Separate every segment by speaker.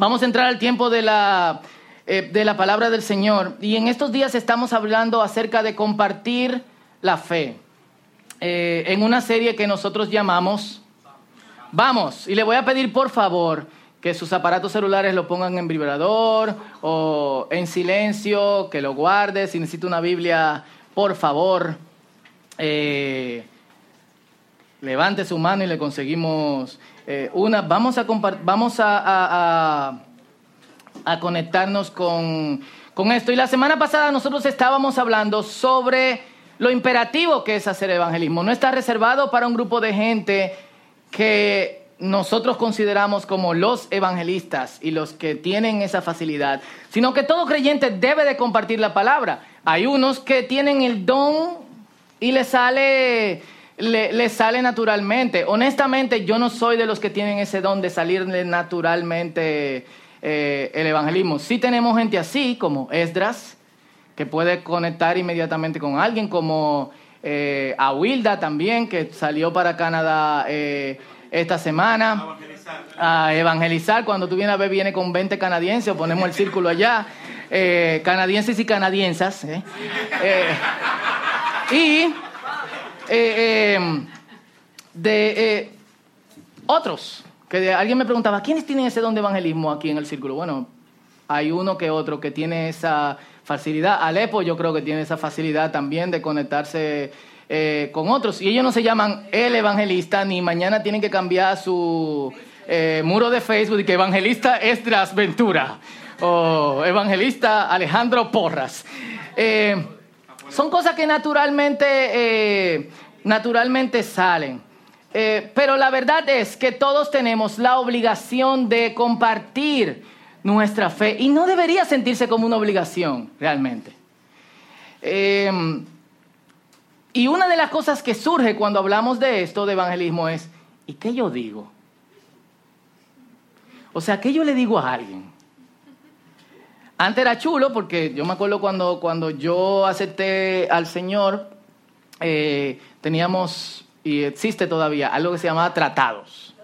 Speaker 1: Vamos a entrar al tiempo de la, eh, de la palabra del Señor. Y en estos días estamos hablando acerca de compartir la fe. Eh, en una serie que nosotros llamamos Vamos. Y le voy a pedir, por favor, que sus aparatos celulares lo pongan en vibrador o en silencio, que lo guarde. Si necesita una Biblia, por favor, eh, levante su mano y le conseguimos eh, una. Vamos a, vamos a, a, conectarnos con, con esto. Y la semana pasada nosotros estábamos hablando sobre lo imperativo que es hacer evangelismo. No está reservado para un grupo de gente que nosotros consideramos como los evangelistas y los que tienen esa facilidad, sino que todo creyente debe de compartir la palabra. Hay unos que tienen el don y le sale, le, sale naturalmente. Honestamente, yo no soy de los que tienen ese don de salirle naturalmente eh, el evangelismo. Sí tenemos gente así, como Esdras, que puede conectar inmediatamente con alguien, como eh, Awilda también, que salió para Canadá. Eh, esta semana. A evangelizar. Cuando tú vienes a ver, viene con 20 canadienses, o ponemos el círculo allá. Eh, canadienses y canadiensas. ¿eh? Eh, y de otros. Que alguien me preguntaba, ¿quiénes tienen ese don de evangelismo aquí en el círculo? Bueno, hay uno que otro que tiene esa facilidad. Alepo yo creo que tiene esa facilidad también de conectarse eh, con otros. Y ellos no se llaman el evangelista, ni mañana tienen que cambiar su eh, muro de Facebook y que evangelista Estras Ventura o evangelista Alejandro Porras. Eh, son cosas que naturalmente, naturalmente salen. pero la verdad es que todos tenemos la obligación de compartir nuestra fe y no debería sentirse como una obligación realmente. Y una de las cosas que surge cuando hablamos de esto, de evangelismo, es, ¿y qué yo digo? O sea, ¿qué yo le digo a alguien? Antes era chulo porque yo me acuerdo cuando, cuando yo acepté al Señor, eh, teníamos, y existe todavía, algo que se llamaba tratados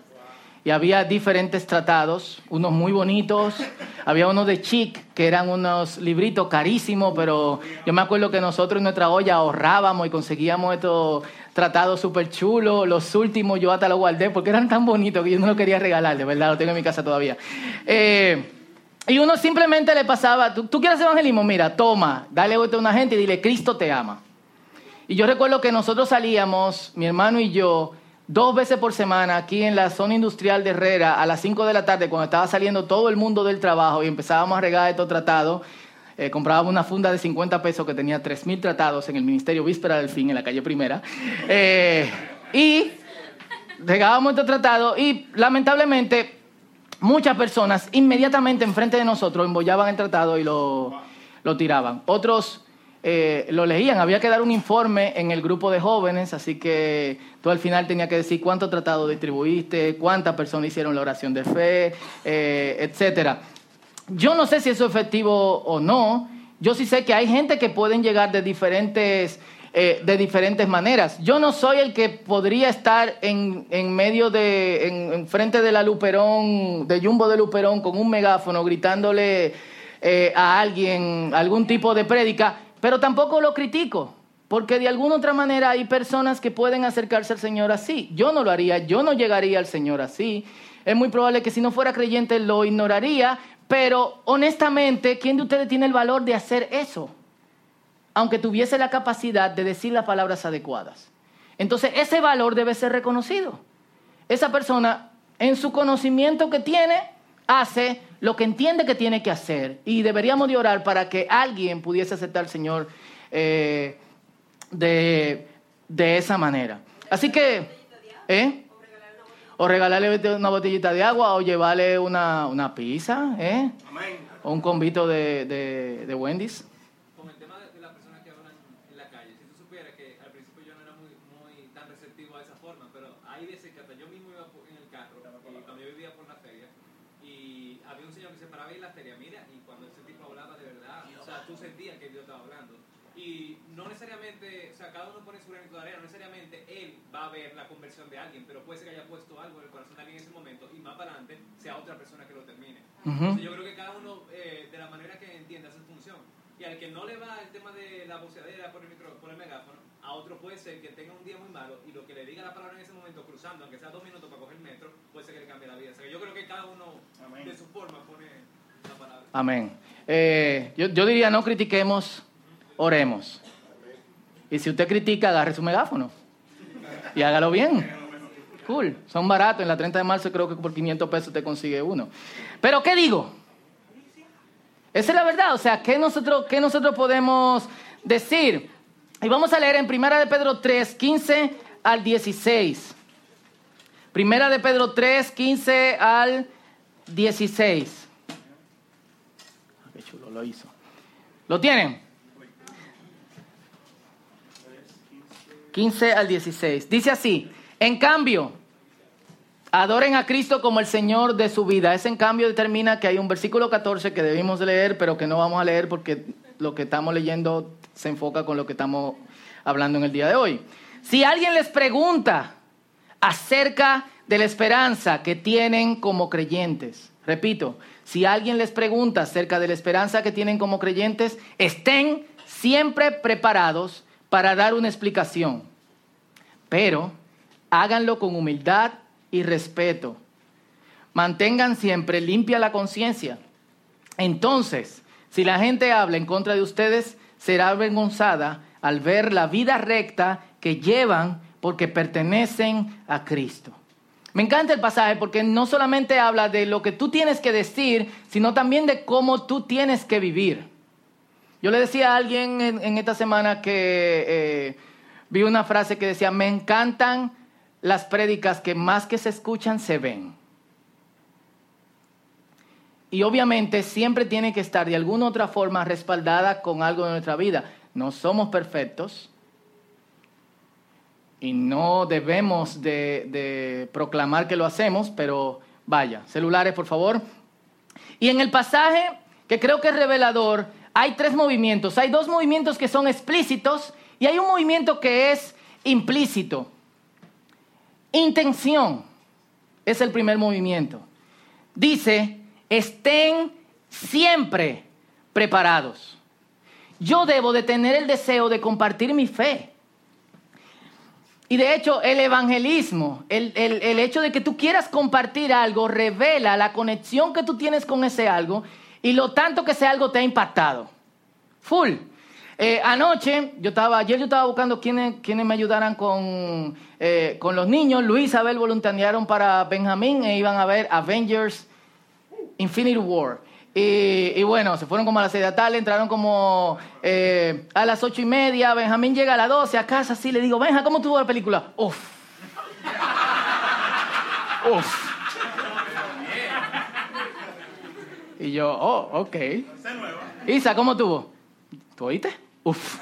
Speaker 1: y había diferentes tratados, unos muy bonitos, había unos de chic, que eran unos libritos carísimos, pero yo me acuerdo que nosotros en nuestra olla ahorrábamos y conseguíamos estos tratados súper chulos, los últimos yo hasta los guardé porque eran tan bonitos que yo no los quería regalar, de verdad, lo tengo en mi casa todavía. Eh, y uno simplemente le pasaba, ¿tú, quieres evangelismo? Mira, toma, dale a una gente y dile, Cristo te ama. Y yo recuerdo que nosotros salíamos, mi hermano y yo, dos veces por semana aquí en la zona industrial de Herrera a las 5 de la tarde cuando estaba saliendo todo el mundo del trabajo y empezábamos a regar estos tratados. Eh, comprábamos una funda de 50 pesos que tenía 3.000 tratados en el Ministerio Víspera del Fin, en la calle Primera. Eh, y regábamos estos tratados y lamentablemente muchas personas inmediatamente enfrente de nosotros embollaban el tratado y lo, lo tiraban. Otros eh, lo leían, había que dar un informe en el grupo de jóvenes, así que tú al final tenía que decir cuánto tratado distribuiste, cuántas personas hicieron la oración de fe, eh, etcétera. Yo no sé si eso es efectivo o no. Yo sí sé que hay gente que pueden llegar de diferentes, eh, de diferentes maneras. Yo no soy el que podría estar en, en medio de, en, en, frente de la Luperón, de Jumbo de Luperón, con un megáfono gritándole a alguien algún tipo de prédica pero tampoco lo critico, porque de alguna otra manera hay personas que pueden acercarse al Señor así. Yo no lo haría, yo no llegaría al Señor así. Es muy probable que si no fuera creyente lo ignoraría, pero honestamente, ¿quién de ustedes tiene el valor de hacer eso? Aunque tuviese la capacidad de decir las palabras adecuadas. Entonces, ese valor debe ser reconocido. Esa persona, en su conocimiento que tiene, hace lo que entiende que tiene que hacer. Y deberíamos de orar para que alguien pudiese aceptar al Señor eh, de, esa manera. Así que, ¿eh? O regalarle una botellita de agua o llevarle una, una pizza, ¿eh? O un convito de, de, de Wendy's.
Speaker 2: y las mira y cuando ese tipo hablaba de verdad, o sea, tú sentías que Dios estaba hablando. Y no necesariamente, o sea, cada uno pone su granito de arena, no necesariamente él va a ver la conversión de alguien, pero puede ser que haya puesto algo en el corazón de alguien en ese momento y más para adelante sea otra persona que lo termine. Uh -huh. Entonces, yo creo que cada uno, eh, de la manera que entienda su función, y al que no le va el tema de la boceadera por el, micro, por el megáfono, a otro puede ser que tenga un día muy malo y lo que le diga la palabra en ese momento, cruzando, aunque sea dos minutos para coger el metro, puede ser que le cambie la vida. O sea, yo creo que cada uno Amén. de su forma pone
Speaker 1: Amén. Eh, yo, yo diría, no critiquemos, oremos. Y si usted critica, agarre su megáfono y hágalo bien. Cool, son baratos. En la 30 de marzo creo que por 500 pesos te consigue uno. Pero ¿qué digo? Esa es la verdad. O sea, ¿qué nosotros, qué nosotros podemos decir? Y vamos a leer en Primera de Pedro 3, 15 al 16. Primera de Pedro 3, 15 al 16. Lo hizo. ¿Lo tienen? 15 al 16. Dice así, en cambio, adoren a Cristo como el Señor de su vida. Ese en cambio determina que hay un versículo 14 que debimos leer, pero que no vamos a leer porque lo que estamos leyendo se enfoca con lo que estamos hablando en el día de hoy. Si alguien les pregunta acerca de la esperanza que tienen como creyentes, repito, si alguien les pregunta acerca de la esperanza que tienen como creyentes, estén siempre preparados para dar una explicación, pero háganlo con humildad y respeto. Mantengan siempre limpia la conciencia. Entonces, si la gente habla en contra de ustedes, será avergonzada al ver la vida recta que llevan porque pertenecen a Cristo. Me encanta el pasaje porque no solamente habla de lo que tú tienes que decir, sino también de cómo tú tienes que vivir. Yo le decía a alguien en, esta semana que eh, vi una frase que decía, me encantan las prédicas que más que se escuchan se ven. Y obviamente siempre tiene que estar de alguna otra forma respaldada con algo de nuestra vida. No somos perfectos y no debemos de proclamar que lo hacemos, pero vaya, celulares por favor. Y en el pasaje que creo que es revelador, hay tres movimientos. Hay dos movimientos que son explícitos y hay un movimiento que es implícito. Intención es el primer movimiento. Dice, estén siempre preparados. Yo debo de tener el deseo de compartir mi fe. Y de hecho, el evangelismo, el, el, hecho de que tú quieras compartir algo, revela la conexión que tú tienes con ese algo y lo tanto que ese algo te ha impactado. Full. Eh, anoche, yo estaba, ayer yo estaba buscando quienes, quienes me ayudaran con, eh, con los niños. Luis y Isabel voluntariaron para Benjamín e iban a ver Avengers Infinity War. Y, bueno, se fueron como a las seis de la tarde, entraron como eh, a las ocho y media. Benjamín llega a las doce a casa, así le digo, Benja, ¿cómo tuvo la película? Uf. Uf. Y yo, oh, ok. Isa, ¿cómo tuvo? ¿Tú oíste? Uf.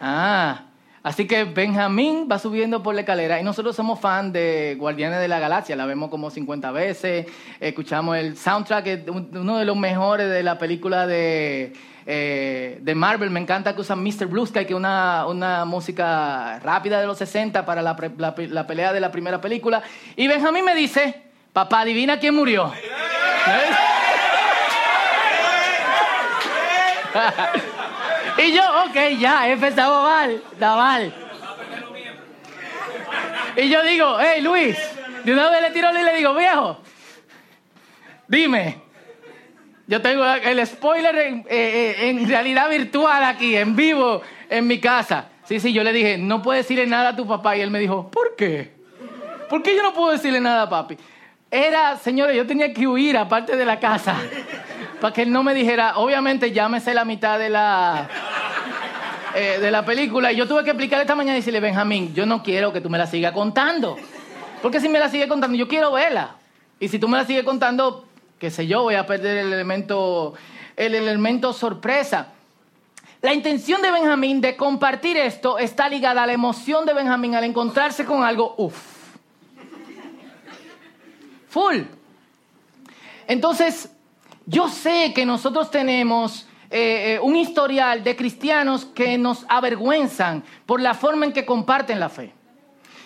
Speaker 1: Ah, así que Benjamín va subiendo por la escalera y nosotros somos fan de Guardianes de la Galaxia, la vemos como 50 veces, escuchamos el soundtrack, uno de los mejores de la película de, eh, de Marvel, me encanta que usan Mr. Blue Sky, que es una, una música rápida de los 60 para la, la pelea de la primera película. Y Benjamín me dice, papá, adivina quién murió. y yo, ok, ya, empezamos mal, está mal. Y yo digo, hey Luis, de una vez le tiro y le digo, viejo, dime, yo tengo el spoiler en, eh, eh, en, realidad virtual aquí, en vivo, en mi casa. Sí, sí, yo le dije, no puedes decirle nada a tu papá. Y él me dijo, ¿por qué? ¿Por qué yo no puedo decirle nada a papi? Era, señores, yo tenía que huir aparte de la casa para que él no me dijera, obviamente sé la mitad de la, eh, de la película. Y yo tuve que explicar esta mañana y decirle, Benjamín, yo no quiero que tú me la sigas contando. Porque si me la sigue contando, yo quiero verla. Y si tú me la sigues contando, qué sé yo, voy a perder el elemento, el elemento sorpresa. La intención de Benjamín de compartir esto está ligada a la emoción de Benjamín al encontrarse con algo, uff. Full. Entonces, yo sé que nosotros tenemos eh, eh, un historial de cristianos que nos avergüenzan por la forma en que comparten la fe.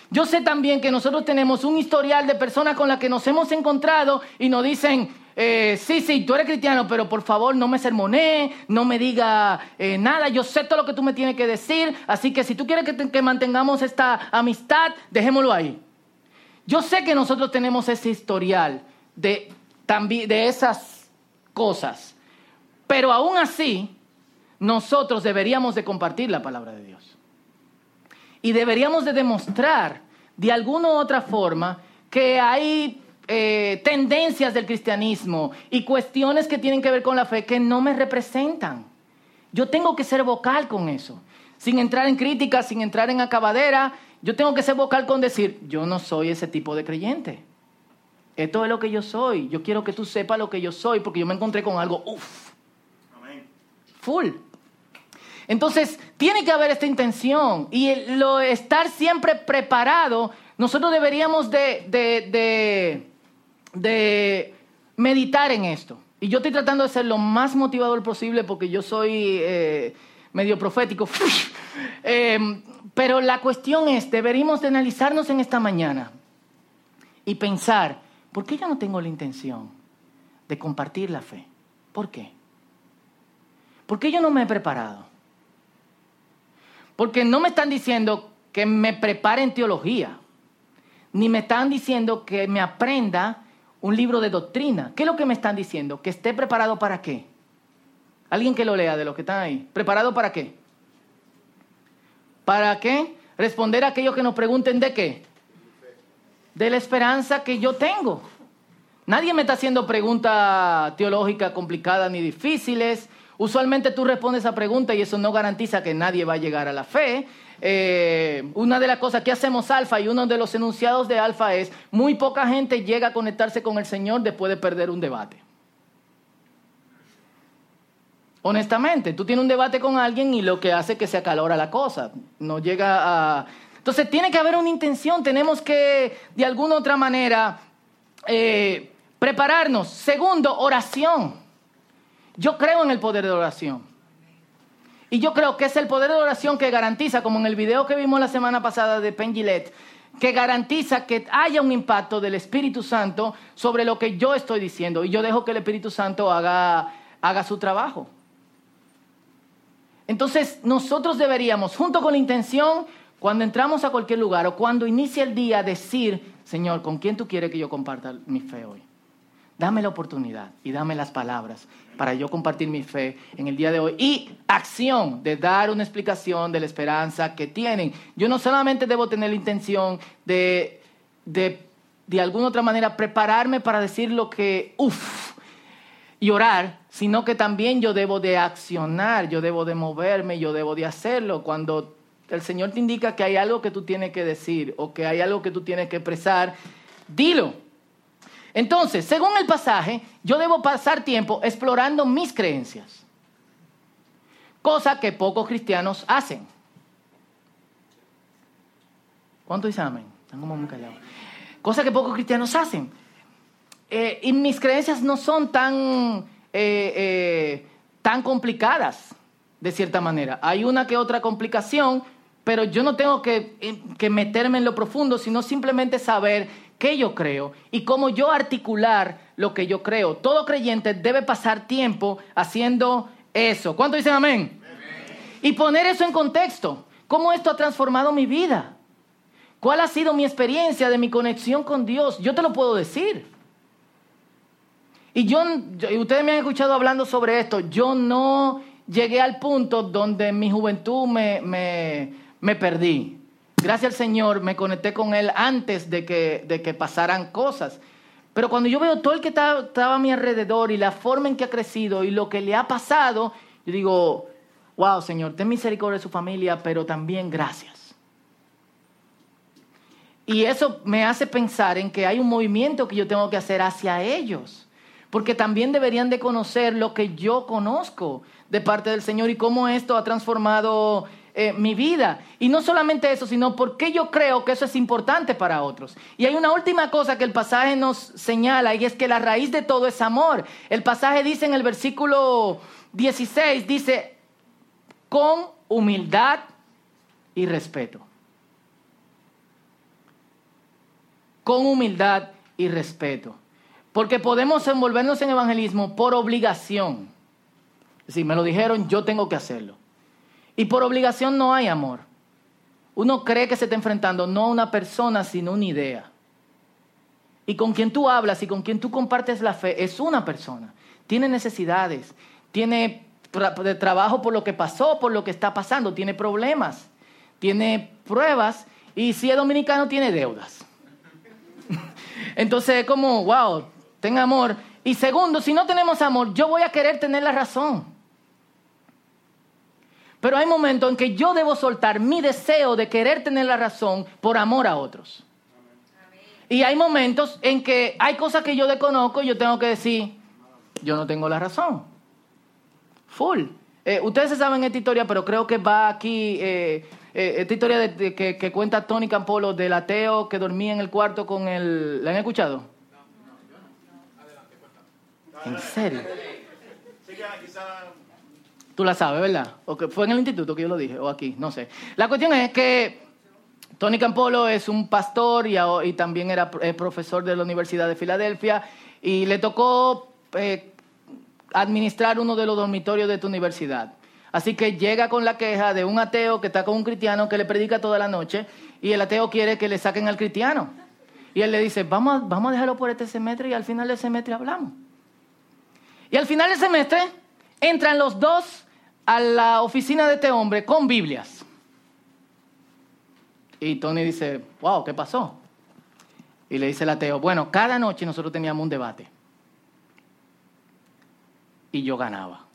Speaker 1: Yo sé también que nosotros tenemos un historial de personas con las que nos hemos encontrado y nos dicen, eh, sí, sí, tú eres cristiano, pero por favor no me sermoné, no me diga nada, yo sé todo lo que tú me tienes que decir, así que si tú quieres que, que mantengamos esta amistad, dejémoslo ahí. Yo sé que nosotros tenemos ese historial de, de esas cosas. Pero aún así, nosotros deberíamos de compartir la palabra de Dios. Y deberíamos de demostrar de alguna u otra forma que hay eh, tendencias del cristianismo y cuestiones que tienen que ver con la fe que no me representan. Yo tengo que ser vocal con eso, sin entrar en crítica, sin entrar en acabadera. Yo tengo que ser vocal con decir, yo no soy ese tipo de creyente. Esto es lo que yo soy. Yo quiero que tú sepas lo que yo soy porque yo me encontré con algo, uff, full. Entonces, tiene que haber esta intención y lo estar siempre preparado. Nosotros deberíamos de, de, de, meditar en esto. Y yo estoy tratando de ser lo más motivador posible porque yo soy eh, medio profético. Em, pero la cuestión es, deberíamos de analizarnos en esta mañana y pensar, ¿Por qué yo no tengo la intención de compartir la fe? ¿Por qué? ¿Por qué yo no me he preparado? Porque no me están diciendo que me prepare en teología, ni me están diciendo que me aprenda un libro de doctrina. ¿Qué es lo que me están diciendo? Que esté preparado para qué. Alguien que lo lea de los que están ahí. ¿Preparado para qué? ¿Para qué? Responder a aquellos que nos pregunten de qué de la esperanza que yo tengo. Nadie me está haciendo preguntas teológicas complicadas ni difíciles. Usualmente tú respondes a preguntas y eso no garantiza que nadie va a llegar a la fe. Eh, una de las cosas que hacemos Alfa y uno de los enunciados de Alfa es, muy poca gente llega a conectarse con el Señor después de perder un debate. Honestamente, tú tienes un debate con alguien y lo que hace que se acalora la cosa. No llega a entonces tiene que haber una intención, tenemos que de alguna otra manera eh, prepararnos. Segundo, oración. Yo creo en el poder de oración. Y yo creo que es el poder de oración que garantiza, como en el video que vimos la semana pasada de Penn que garantiza que haya un impacto del Espíritu Santo sobre lo que yo estoy diciendo. Y yo dejo que el Espíritu Santo haga, haga su trabajo. Entonces nosotros deberíamos, junto con la intención, cuando entramos a cualquier lugar o cuando inicia el día, decir, Señor, ¿con quién tú quieres que yo comparta mi fe hoy? Dame la oportunidad y dame las palabras para yo compartir mi fe en el día de hoy. Y acción de dar una explicación de la esperanza que tienen. Yo no solamente debo tener la intención de, de, de alguna otra manera, prepararme para decir lo que, uff, y orar, sino que también yo debo de accionar, yo debo de moverme, yo debo de hacerlo. Cuando el Señor te indica que hay algo que tú tienes que decir o que hay algo que tú tienes que expresar, dilo. Entonces, según el pasaje, yo debo pasar tiempo explorando mis creencias, cosa que pocos cristianos hacen. ¿Cuánto dicen amén? Están como muy callados. Cosa que pocos cristianos hacen. Eh, y mis creencias no son tan, eh, eh, tan complicadas, de cierta manera. Hay una que otra complicación, pero yo no tengo eh, que, meterme en lo profundo, sino simplemente saber qué yo creo y cómo yo articular lo que yo creo. Todo creyente debe pasar tiempo haciendo eso. ¿Cuánto dicen amén? Y poner eso en contexto. ¿Cómo esto ha transformado mi vida? ¿Cuál ha sido mi experiencia de mi conexión con Dios? Yo te lo puedo decir. Y yo, ustedes me han escuchado hablando sobre esto, yo no llegué al punto donde en mi juventud me, me perdí. Gracias al Señor me conecté con Él antes de que, de que pasaran cosas. Pero cuando yo veo todo el que estaba, a mi alrededor y la forma en que ha crecido y lo que le ha pasado, yo digo, wow, Señor, ten misericordia de su familia, pero también gracias. Y eso me hace pensar en que hay un movimiento que yo tengo que hacer hacia ellos, porque también deberían de conocer lo que yo conozco de parte del Señor y cómo esto ha transformado eh, mi vida. Y no solamente eso, sino porque yo creo que eso es importante para otros. Y hay una última cosa que el pasaje nos señala y es que la raíz de todo es amor. El pasaje dice en el versículo 16 dice, con humildad y respeto. Con humildad y respeto. Porque podemos envolvernos en evangelismo por obligación. Si me lo dijeron, yo tengo que hacerlo. Y por obligación no hay amor. Uno cree que se está enfrentando no a una persona, sino a una idea. Y con quien tú hablas y con quien tú compartes la fe es una persona. Tiene necesidades, tiene de trabajo por lo que pasó, por lo que está pasando, tiene problemas, tiene pruebas y si es dominicano tiene deudas. Entonces, como, wow, ten amor. Y segundo, si no tenemos amor, yo voy a querer tener la razón. Pero hay momentos en que yo debo soltar mi deseo de querer tener la razón por amor a otros. Y hay momentos en que hay cosas que yo desconozco y yo tengo que decir, yo no tengo la razón. Full. Eh, ustedes saben esta historia, pero creo que va aquí, eh, eh, esta historia de, que, que, cuenta Tony Campolo del ateo que dormía en el cuarto con el... ¿La han escuchado? ¿En serio? Tú la sabes, ¿verdad? ¿O que fue en el instituto que yo lo dije? ¿O aquí? No sé. La cuestión es que Tony Campolo es un pastor y, y también era profesor de la Universidad de Filadelfia y le tocó administrar uno de los dormitorios de tu universidad. Así que llega con la queja de un ateo que está con un cristiano que le predica toda la noche y el ateo quiere que le saquen al cristiano. Y él le dice, vamos, vamos a dejarlo por este semestre y al final del semestre hablamos. Y al final del semestre entran los dos a la oficina de este hombre con Biblias. Y Tony dice, wow, ¿qué pasó? Y le dice el ateo, bueno, cada noche nosotros teníamos un debate y yo ganaba.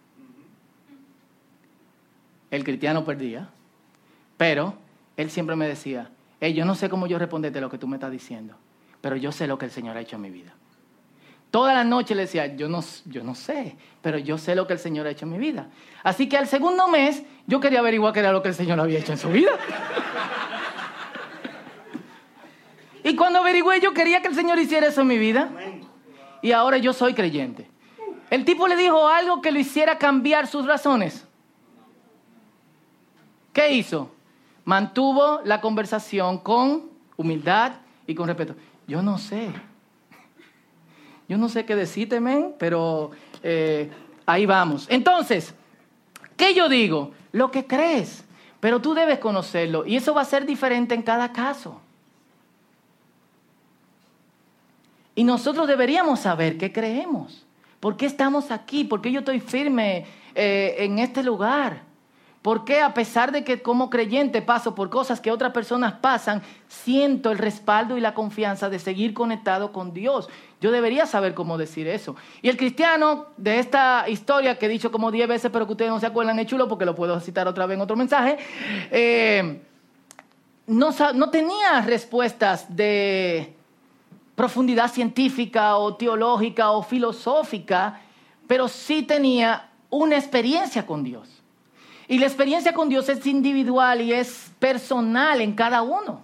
Speaker 1: El cristiano perdía, pero él siempre me decía, hey, yo no sé cómo yo responderte lo que tú me estás diciendo, pero yo sé lo que el Señor ha hecho en mi vida. Toda la noche le decía, yo no, yo no sé, pero yo sé lo que el Señor ha hecho en mi vida. Así que al segundo mes yo quería averiguar qué era lo que el Señor había hecho en su vida. y cuando averigüé yo quería que el Señor hiciera eso en mi vida. Y ahora yo soy creyente. El tipo le dijo algo que lo hiciera cambiar sus razones. ¿Qué hizo? Mantuvo la conversación con humildad y con respeto. Yo no sé. Yo no sé qué decirte, men, pero eh, ahí vamos. Entonces, ¿qué yo digo? Lo que crees, pero tú debes conocerlo y eso va a ser diferente en cada caso. Y nosotros deberíamos saber qué creemos. ¿Por qué estamos aquí? ¿Por qué yo estoy firme eh, en este lugar? ¿Por qué a pesar de que como creyente paso por cosas que otras personas pasan, siento el respaldo y la confianza de seguir conectado con Dios? Yo debería saber cómo decir eso. Y el cristiano de esta historia que he dicho como diez veces, pero que ustedes no se acuerdan, es chulo porque lo puedo citar otra vez en otro mensaje, eh, no, no tenía respuestas de profundidad científica o teológica o filosófica, pero sí tenía una experiencia con Dios. Y la experiencia con Dios es individual y es personal en cada uno.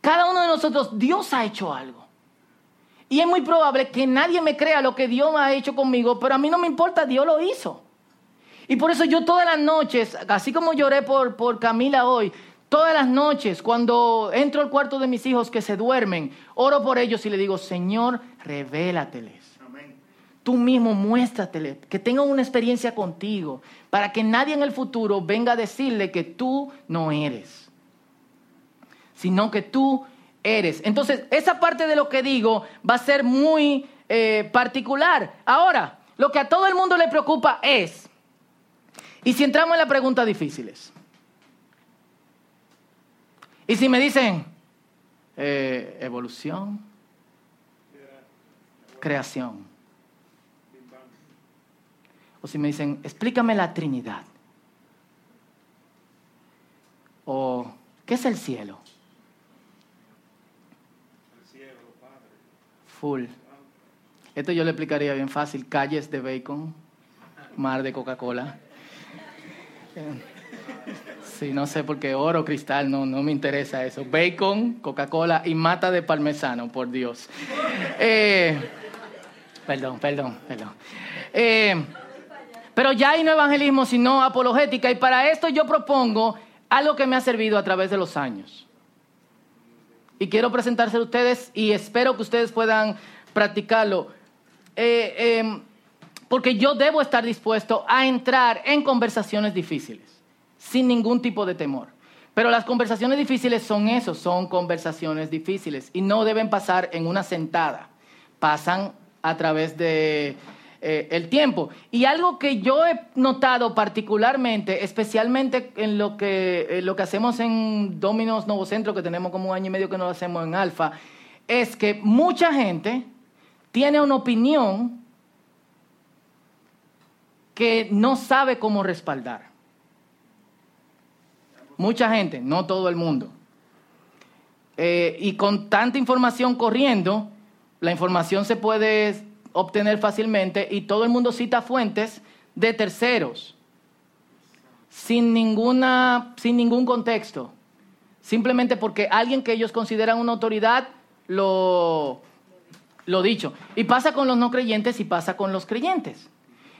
Speaker 1: Cada uno de nosotros, Dios ha hecho algo. Y es muy probable que nadie me crea lo que Dios ha hecho conmigo, pero a mí no me importa, Dios lo hizo. Y por eso yo todas las noches, así como lloré por, por Camila hoy, Todas las noches, cuando entro al cuarto de mis hijos que se duermen, oro por ellos y le digo, Señor, revélateles. Tú mismo muéstrateles, que tengan una experiencia contigo, para que nadie en el futuro venga a decirle que tú no eres, sino que tú eres. Entonces, esa parte de lo que digo va a ser muy eh, particular. Ahora, lo que a todo el mundo le preocupa es, y si entramos en las preguntas difíciles, y si me dicen eh, evolución, creación. O si me dicen, explícame la Trinidad. O, ¿qué es el cielo? El cielo, Padre. Full. Esto yo le explicaría bien fácil. Calles de bacon, mar de Coca-Cola. Sí, no sé por qué oro, cristal, no, no me interesa eso. Bacon, Coca-Cola y mata de parmesano, por Dios. Eh, Perdón, perdón, perdón. Eh, pero ya hay no evangelismo, sino apologética. Y para esto yo propongo algo que me ha servido a través de los años. Y quiero presentarse a ustedes y espero que ustedes puedan practicarlo. Eh, em, porque yo debo estar dispuesto a entrar en conversaciones difíciles, sin ningún tipo de temor. Pero las conversaciones difíciles son eso, son conversaciones difíciles y no deben pasar en una sentada, pasan a través de eh, el tiempo. Y algo que yo he notado particularmente, especialmente en lo que, lo que hacemos en Dominos Nuevo Centro, que tenemos como un año y medio que no lo hacemos en Alfa, es que mucha gente tiene una opinión que no sabe cómo respaldar. Mucha gente, no todo el mundo. Eh, y con tanta información corriendo, la información se puede obtener fácilmente y todo el mundo cita fuentes de terceros, sin, ninguna, sin ningún contexto, simplemente porque alguien que ellos consideran una autoridad lo, lo dicho. Y pasa con los no creyentes y pasa con los creyentes.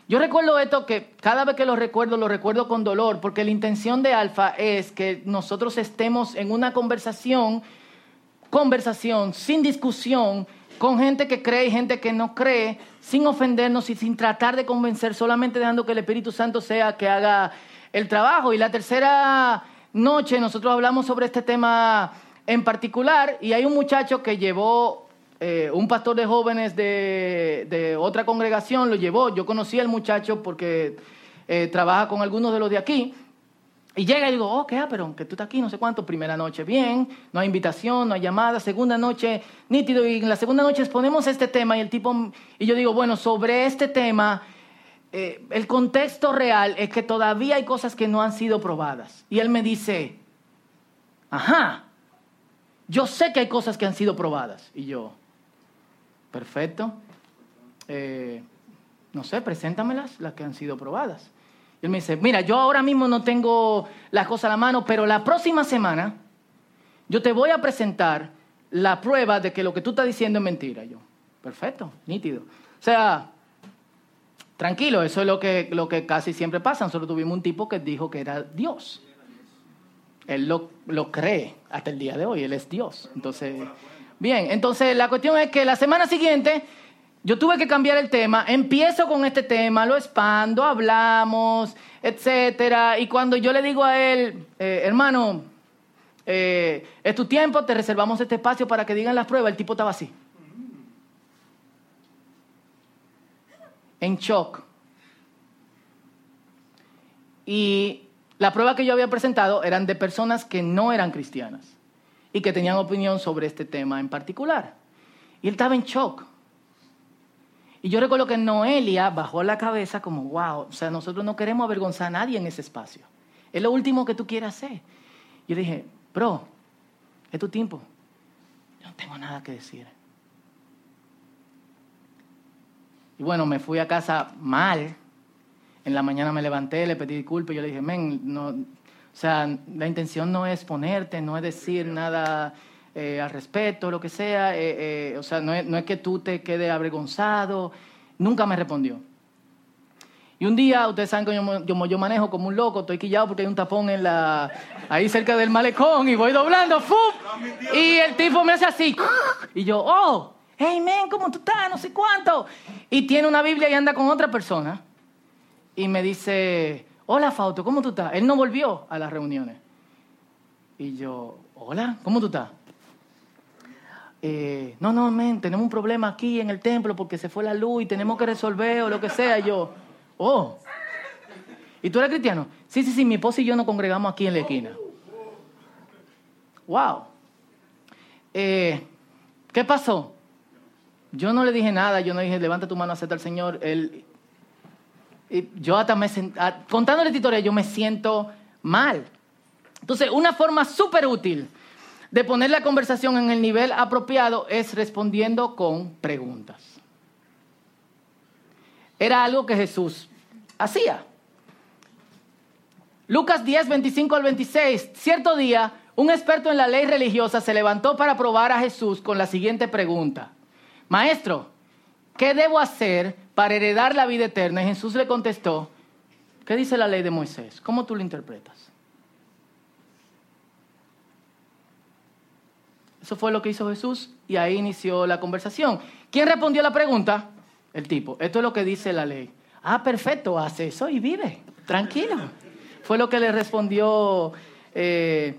Speaker 1: Yo recuerdo esto que cada vez que lo recuerdo, lo recuerdo con dolor, porque la intención de Alfa es que nosotros estemos en una conversación, conversación, sin discusión, con gente que cree y gente que no cree, sin ofendernos y sin tratar de convencer, solamente dejando que el Espíritu Santo sea que haga el trabajo. Y la tercera noche nosotros hablamos sobre este tema en particular y hay un muchacho que llevó, eh, un pastor de jóvenes de, otra congregación lo llevó, yo conocí al muchacho porque eh, trabaja con algunos de los de aquí y llega y digo, oh, qué, pero que tú estás aquí, no sé cuánto. Primera noche, bien, no hay invitación, no hay llamada. Segunda noche, nítido. Y en la segunda noche exponemos este tema y el tipo, y yo digo, bueno, sobre este tema, eh, el contexto real es que todavía hay cosas que no han sido probadas. Y él me dice, ajá, yo sé que hay cosas que han sido probadas. Y yo, perfecto. Eh, no sé, preséntamelas, las que han sido probadas él me dice, mira, yo ahora mismo no tengo las cosas a la mano, pero la próxima semana yo te voy a presentar la prueba de que lo que tú estás diciendo es mentira. Yo, perfecto, nítido. O sea, tranquilo, eso es lo que, lo que casi siempre pasa. Nosotros tuvimos un tipo que dijo que era Dios. Él lo, lo cree hasta el día de hoy, él es Dios. Entonces, bien, entonces la cuestión es que la semana siguiente yo tuve que cambiar el tema, empiezo con este tema, lo expando, hablamos, etcétera. Y cuando yo le digo a él, eh, hermano, eh, es tu tiempo, te reservamos este espacio para que digan las pruebas, el tipo estaba así. En shock. Y la prueba que yo había presentado eran de personas que no eran cristianas y que tenían opinión sobre este tema en particular. Y él estaba en shock. Y yo recuerdo que Noelia bajó la cabeza como, wow, o sea, nosotros no queremos avergonzar a nadie en ese espacio. Es lo último que tú quieras hacer. Yo dije, bro, es tu tiempo. Yo no tengo nada que decir. Y bueno, me fui a casa mal. En la mañana me levanté, le pedí disculpas. Yo le dije, men, no, o sea, la intención no es ponerte, no es decir nada eh, al respeto, lo que sea. Eh, eh, o sea, no es, no es, que tú te quedes avergonzado. Nunca me respondió. Y un día, ustedes saben que yo, yo, manejo como un loco, estoy quillado porque hay un tapón en la, ahí cerca del malecón y voy doblando, ¡fum! Y el tipo me hace así. Y yo, oh, hey, men, ¿cómo tú estás? No sé cuánto. Y tiene una Biblia y anda con otra persona. Y me dice, hola, Fausto, ¿cómo tú estás? Él no volvió a las reuniones. Y yo, hola, ¿cómo tú estás? Eh, no, no, men, tenemos un problema aquí en el templo porque se fue la luz y tenemos que resolver o lo que sea. Yo, oh, ¿y tú eres cristiano? Sí, sí, sí, mi esposa y yo nos congregamos aquí en la esquina. Wow. Eh, ¿Qué pasó? Yo no le dije nada, yo no dije, levanta tu mano, acepta al Señor. Él, y yo hasta me contando la historia, yo me siento mal. Entonces, una forma súper útil de poner la conversación en el nivel apropiado es respondiendo con preguntas. Era algo que Jesús hacía. Lucas 10, 25 al 26. Cierto día, un experto en la ley religiosa se levantó para probar a Jesús con la siguiente pregunta. Maestro, ¿qué debo hacer para heredar la vida eterna? Y Jesús le contestó, ¿qué dice la ley de Moisés? ¿Cómo tú lo interpretas? Eso fue lo que hizo Jesús y ahí inició la conversación. ¿Quién respondió la pregunta? El tipo. Esto es lo que dice la ley. Ah, perfecto, hace eso y vive, tranquilo. Fue lo que le respondió, eh,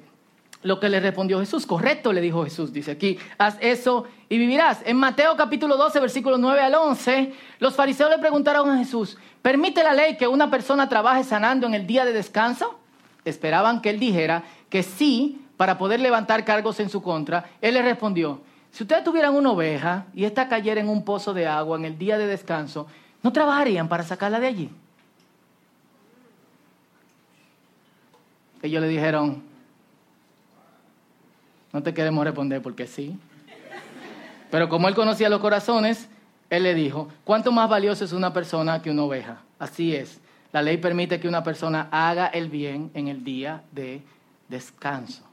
Speaker 1: lo que le respondió Jesús. Correcto, le dijo Jesús, dice aquí, haz eso y vivirás. En Mateo capítulo 12, versículos 9 al 11, los fariseos le preguntaron a Jesús, ¿permite la ley que una persona trabaje sanando en el día de descanso? Esperaban que él dijera que sí para poder levantar cargos en su contra. Él le respondió, si ustedes tuvieran una oveja y esta cayera en un pozo de agua en el día de descanso, ¿no trabajarían para sacarla de allí? Ellos le dijeron, no te queremos responder porque sí. Pero como él conocía los corazones, él le dijo, ¿cuánto más valioso es una persona que una oveja? Así es, la ley permite que una persona haga el bien en el día de descanso.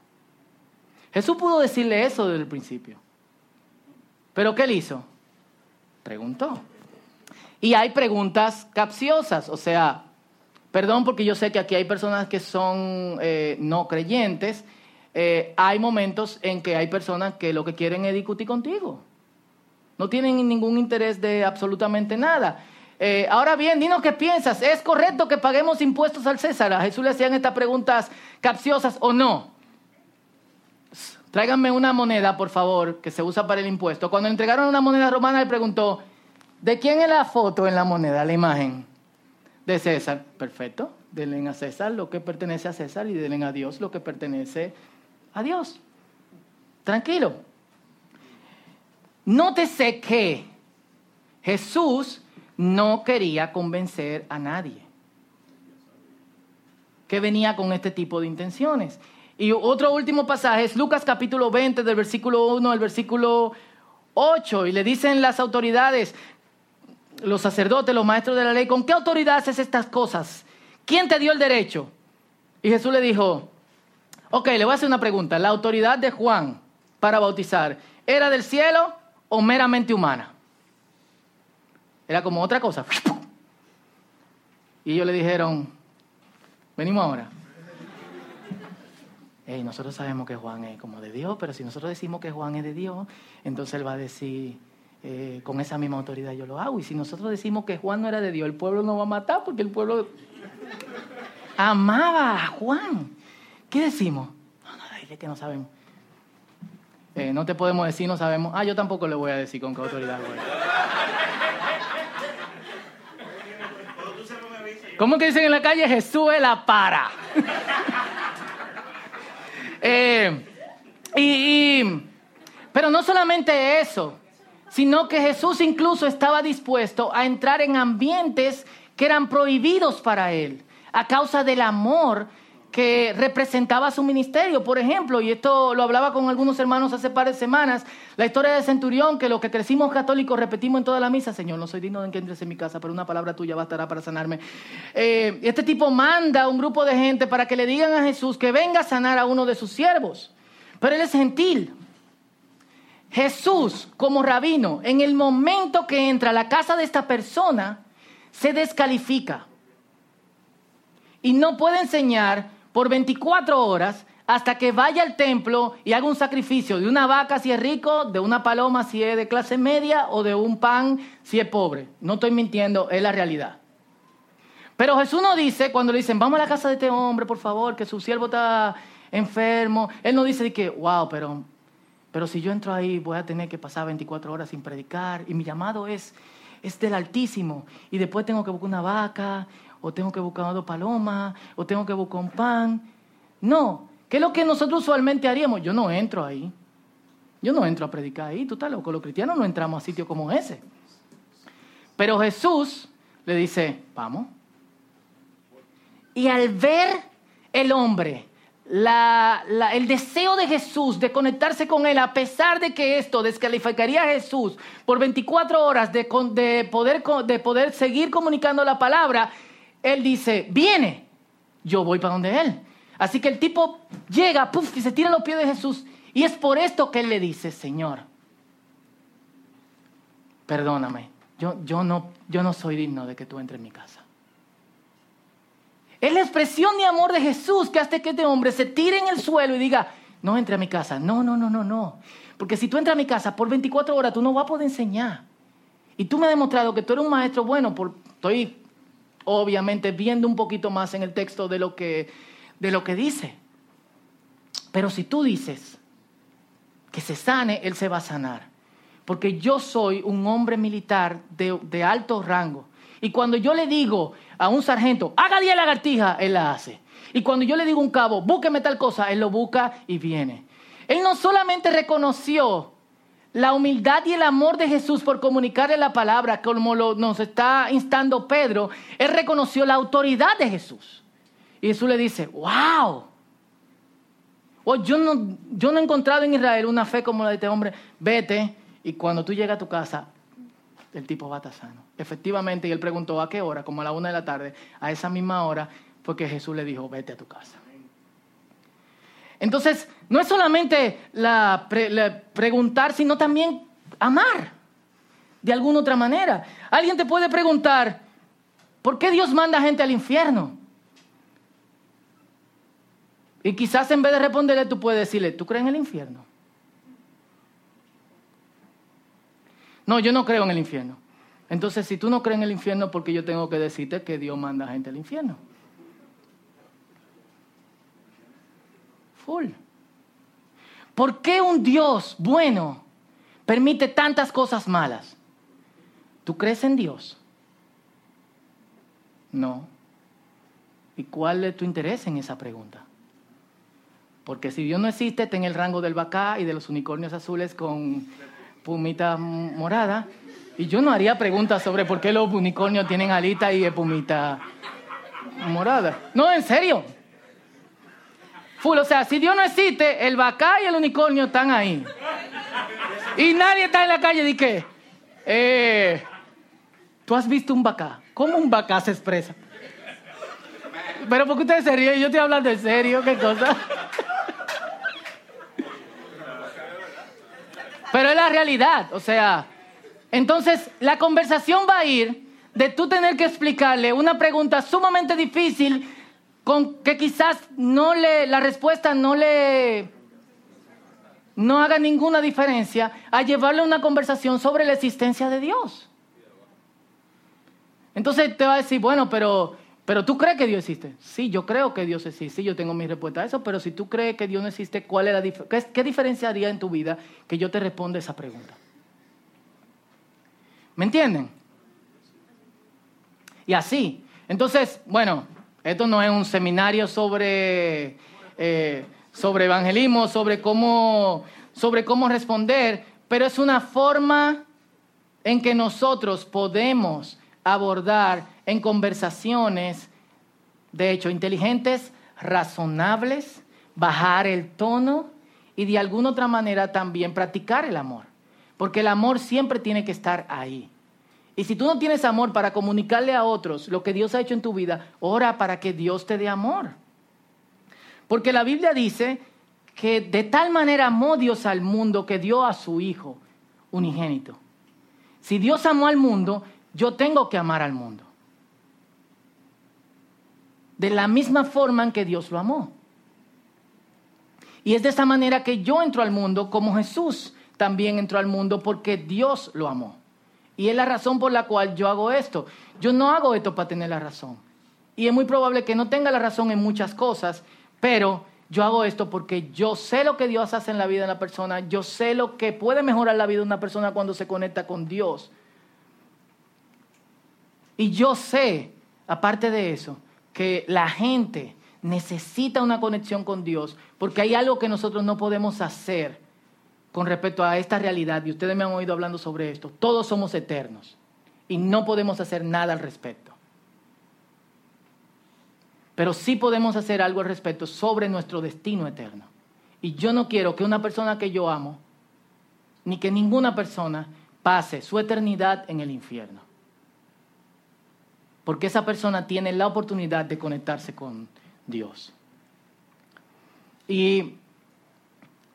Speaker 1: Jesús pudo decirle eso desde el principio. Pero ¿qué él hizo? Preguntó. Y hay preguntas capciosas, o sea, perdón porque yo sé que aquí hay personas que son eh, no creyentes, eh, hay momentos en que hay personas que lo que quieren es discutir contigo. No tienen ningún interés de absolutamente nada. Eh, ahora bien, dinos qué piensas. ¿Es correcto que paguemos impuestos al César? A Jesús le hacían estas preguntas capciosas o no. Tráiganme una moneda, por favor, que se usa para el impuesto. Cuando le entregaron una moneda romana, le preguntó, ¿de quién es la foto en la moneda, la imagen? De César. Perfecto. Denle a César lo que pertenece a César y denle a Dios lo que pertenece a Dios. Tranquilo. Nótese que Jesús no quería convencer a nadie que venía con este tipo de intenciones. Y otro último pasaje es Lucas capítulo 20 del versículo 1 al versículo 8. Y le dicen las autoridades, los sacerdotes, los maestros de la ley, ¿con qué autoridad haces estas cosas? ¿Quién te dio el derecho? Y Jesús le dijo, ok, le voy a hacer una pregunta. ¿La autoridad de Juan para bautizar era del cielo o meramente humana? Era como otra cosa. Y ellos le dijeron, venimos ahora nosotros sabemos que Juan es como de Dios, pero si nosotros decimos que Juan es de Dios, entonces él va a decir, eh, con esa misma autoridad yo lo hago. Y si nosotros decimos que Juan no era de Dios, el pueblo no va a matar porque el pueblo amaba a Juan. ¿Qué decimos? No, no, dile que no sabemos. Eh, no te podemos decir, no sabemos. Ah, yo tampoco le voy a decir con qué autoridad. ¿Cómo que dicen en la calle? Jesús es la para. Eh, y, pero no solamente eso, sino que Jesús incluso estaba dispuesto a entrar en ambientes que eran prohibidos para él, a causa del amor que representaba su ministerio. Por ejemplo, y esto lo hablaba con algunos hermanos hace par de semanas, la historia de Centurión, que lo que crecimos católicos repetimos en toda la misa, Señor, no soy digno de que entres en mi casa, pero una palabra tuya bastará para sanarme. Eh, este tipo manda a un grupo de gente para que le digan a Jesús que venga a sanar a uno de sus siervos, pero él es gentil. Jesús, como rabino, en el momento que entra a la casa de esta persona, se descalifica y no puede enseñar por 24 horas hasta que vaya al templo y haga un sacrificio de una vaca si es rico, de una paloma si es de clase media o de un pan si es pobre. No estoy mintiendo, es la realidad. Pero Jesús no dice, cuando le dicen, vamos a la casa de este hombre, por favor, que su siervo está enfermo, Él no dice que, wow, pero, pero si yo entro ahí voy a tener que pasar 24 horas sin predicar y mi llamado es, es del Altísimo y después tengo que buscar una vaca o tengo que buscar dos palomas, o tengo que buscar un pan. No, ¿qué es lo que nosotros usualmente haríamos? Yo no entro ahí. Yo no entro a predicar ahí, tú estás. Los cristianos no entramos a sitios como ese. Pero Jesús le dice, vamos. Y al ver el hombre, el deseo de Jesús de conectarse con Él, a pesar de que esto descalificaría a Jesús por 24 horas de, poder, de poder seguir comunicando la palabra, él dice, viene, yo voy para donde Él. Así que el tipo llega, puff, y se tira los pies de Jesús. Y es por esto que Él le dice, Señor, perdóname, yo, yo, no, yo no soy digno de que tú entres en mi casa. Es la expresión de amor de Jesús que hace que este hombre se tire en el suelo y diga, no entre a mi casa. No, no, no, no, no. Porque si tú entras a mi casa por 24 horas, tú no vas a poder enseñar. Y tú me has demostrado que tú eres un maestro bueno. Por, estoy obviamente viendo un poquito más en el texto de lo que, de lo que dice. Pero si tú dices que se sane, Él se va a sanar. Porque yo soy un hombre militar de, de alto rango. Y cuando yo le digo a un sargento, haga 10 lagartijas, Él la hace. Y cuando yo le digo a un cabo, búsqueme tal cosa, Él lo busca y viene. Él no solamente reconoció la humildad y el amor de Jesús por comunicarle la palabra, como lo, nos está instando Pedro, Él reconoció la autoridad de Jesús. Y Jesús le dice, wow, Oh, yo, no, yo no he encontrado en Israel una fe como la de este hombre. Vete y cuando tú llegas a tu casa, el tipo va a estar sano. Efectivamente, y él preguntó a qué hora, como a la una de la tarde, a esa misma hora, fue que Jesús le dijo, vete a tu casa. Entonces, no es solamente la, preguntar, sino también amar de alguna otra manera. Alguien te puede preguntar, ¿por qué Dios manda gente al infierno? Y quizás en vez de responderle, tú puedes decirle, ¿tú crees en el infierno? No, yo no creo en el infierno. Entonces, si tú no crees en el infierno, ¿por qué yo tengo que decirte que Dios manda gente al infierno? ¿Por qué un Dios bueno permite tantas cosas malas? ¿Tú crees en Dios? No. ¿Y cuál es tu interés en esa pregunta? Porque si Dios no existe, está en el rango del bacá y de los unicornios azules con pumita morada. Y yo no haría preguntas sobre por qué los unicornios tienen alita y pumita morada. No, en serio. Full, o sea, si Dios no existe, el bacá y el unicornio están ahí. Y nadie está en la calle de qué. Eh, ¿Tú has visto un bacá? ¿Cómo un bacá se expresa? Pero porque ustedes se ríen, yo estoy hablando en serio, qué cosa. Pero es la realidad, o sea, entonces la conversación va a ir de tú tener que explicarle una pregunta sumamente difícil con que quizás no le la respuesta no le no haga ninguna diferencia a llevarle una conversación sobre la existencia de Dios. Entonces te va a decir, bueno, pero pero tú crees que Dios existe. Sí, yo creo que Dios existe. Sí, yo tengo mi respuesta a eso. Pero si tú crees que Dios no existe, ¿cuál es la qué, ¿qué diferencia haría en tu vida que yo te responda esa pregunta? ¿Me entienden? Y así. Entonces, bueno, esto no es un seminario sobre, eh, sobre evangelismo, sobre cómo, sobre cómo responder, pero es una forma en que nosotros podemos abordar en conversaciones, de hecho, inteligentes, razonables, bajar el tono y de alguna otra manera también practicar el amor. Porque el amor siempre tiene que estar ahí. Y si tú no tienes amor para comunicarle a otros lo que Dios ha hecho en tu vida, ora para que Dios te dé amor. Porque la Biblia dice que de tal manera amó Dios al mundo que dio a su Hijo unigénito. Si Dios amó al mundo, yo tengo que amar al mundo. De la misma forma en que Dios lo amó. Y es de esa manera que yo entro al mundo como Jesús también entró al mundo porque Dios lo amó. Y es la razón por la cual yo hago esto. Yo no hago esto para tener la razón. Y es muy probable que no tenga la razón en muchas cosas, pero yo hago esto porque yo sé lo que Dios hace en la vida de una persona, yo sé lo que puede mejorar la vida de una persona cuando se conecta con Dios. Y yo sé, aparte de eso, que la gente necesita una conexión con Dios porque hay algo que nosotros no podemos hacer con respecto a esta realidad. Y ustedes me han oído hablando sobre esto. Todos somos eternos y no podemos hacer nada al respecto. Pero sí podemos hacer algo al respecto sobre nuestro destino eterno. Y yo no quiero que una persona que yo amo, ni que ninguna persona pase su eternidad en el infierno. Porque esa persona tiene la oportunidad de conectarse con Dios. Y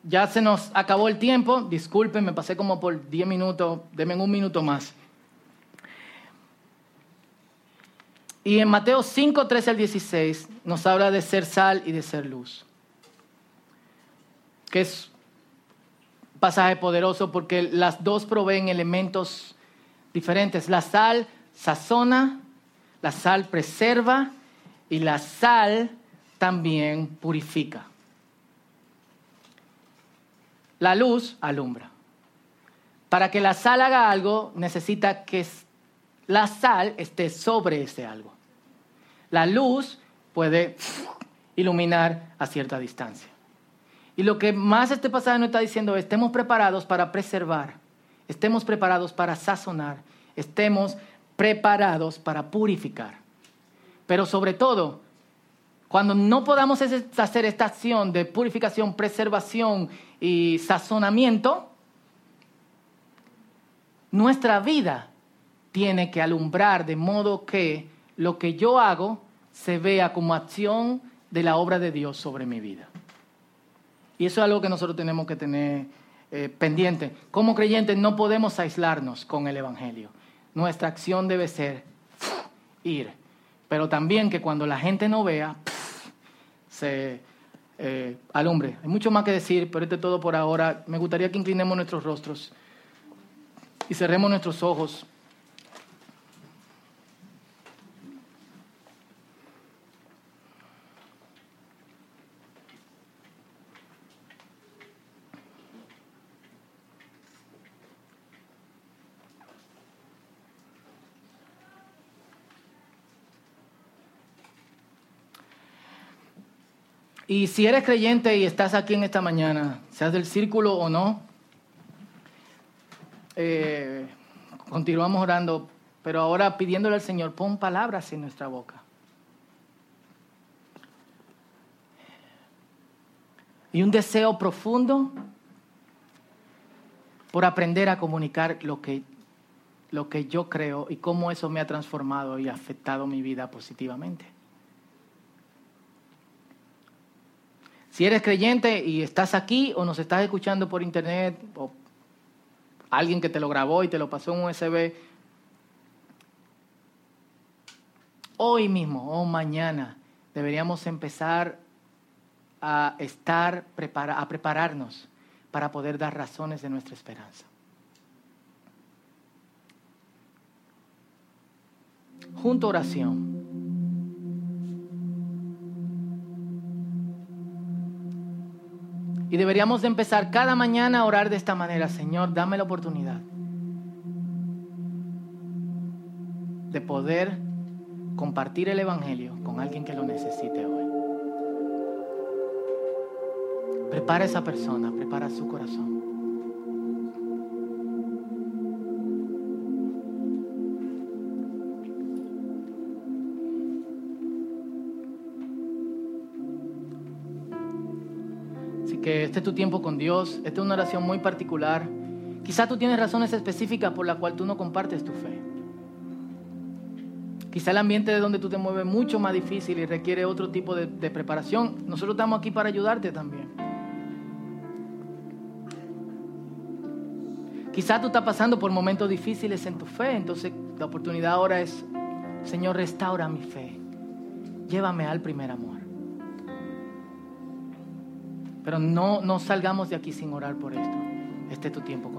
Speaker 1: ya se nos acabó el tiempo. Disculpen, me pasé como por 10 minutos. Denme un minuto más. Y en Mateo 5, 13 al 16 nos habla de ser sal y de ser luz. Que es un pasaje poderoso porque las dos proveen elementos diferentes. La sal sazona, la sal preserva y la sal también purifica. La luz alumbra. Para que la sal haga algo, necesita que la sal esté sobre ese algo. La luz puede iluminar a cierta distancia. Y lo que más este pasaje nos está diciendo es, estemos preparados para preservar, estemos preparados para sazonar, estemos preparados para purificar. Pero sobre todo, cuando no podamos hacer esta acción de purificación, preservación y sazonamiento, nuestra vida tiene que alumbrar de modo que lo que yo hago se vea como acción de la obra de Dios sobre mi vida. Y eso es algo que nosotros tenemos que tener eh, pendiente. Como creyentes no podemos aislarnos con el Evangelio. Nuestra acción debe ser ir. Pero también que cuando la gente no vea, se eh, alumbre. Hay mucho más que decir, pero esto es todo por ahora. Me gustaría que inclinemos nuestros rostros y cerremos nuestros ojos. Y si eres creyente y estás aquí en esta mañana, seas del círculo o no, eh, continuamos orando, pero ahora pidiéndole al Señor, pon palabras en nuestra boca. Y un deseo profundo por aprender a comunicar lo que, lo que yo creo y cómo eso me ha transformado y afectado mi vida positivamente. Si eres creyente y estás aquí o nos estás escuchando por internet o alguien que te lo grabó y te lo pasó en un USB, hoy mismo o mañana deberíamos empezar a estar a prepararnos para poder dar razones de nuestra esperanza. Junto oración. Y deberíamos de empezar cada mañana a orar de esta manera, Señor, dame la oportunidad de poder compartir el Evangelio con alguien que lo necesite hoy. Prepara esa persona, prepara su corazón. Este es tu tiempo con Dios, esta es una oración muy particular. Quizá tú tienes razones específicas por las cuales tú no compartes tu fe. Quizá el ambiente de donde tú te mueves es mucho más difícil y requiere otro tipo de, de preparación. Nosotros estamos aquí para ayudarte también. Quizá tú estás pasando por momentos difíciles en tu fe, entonces la oportunidad ahora es, Señor, restaura mi fe. Llévame al primer amor. Pero no, no salgamos de aquí sin orar por esto. Este es tu tiempo.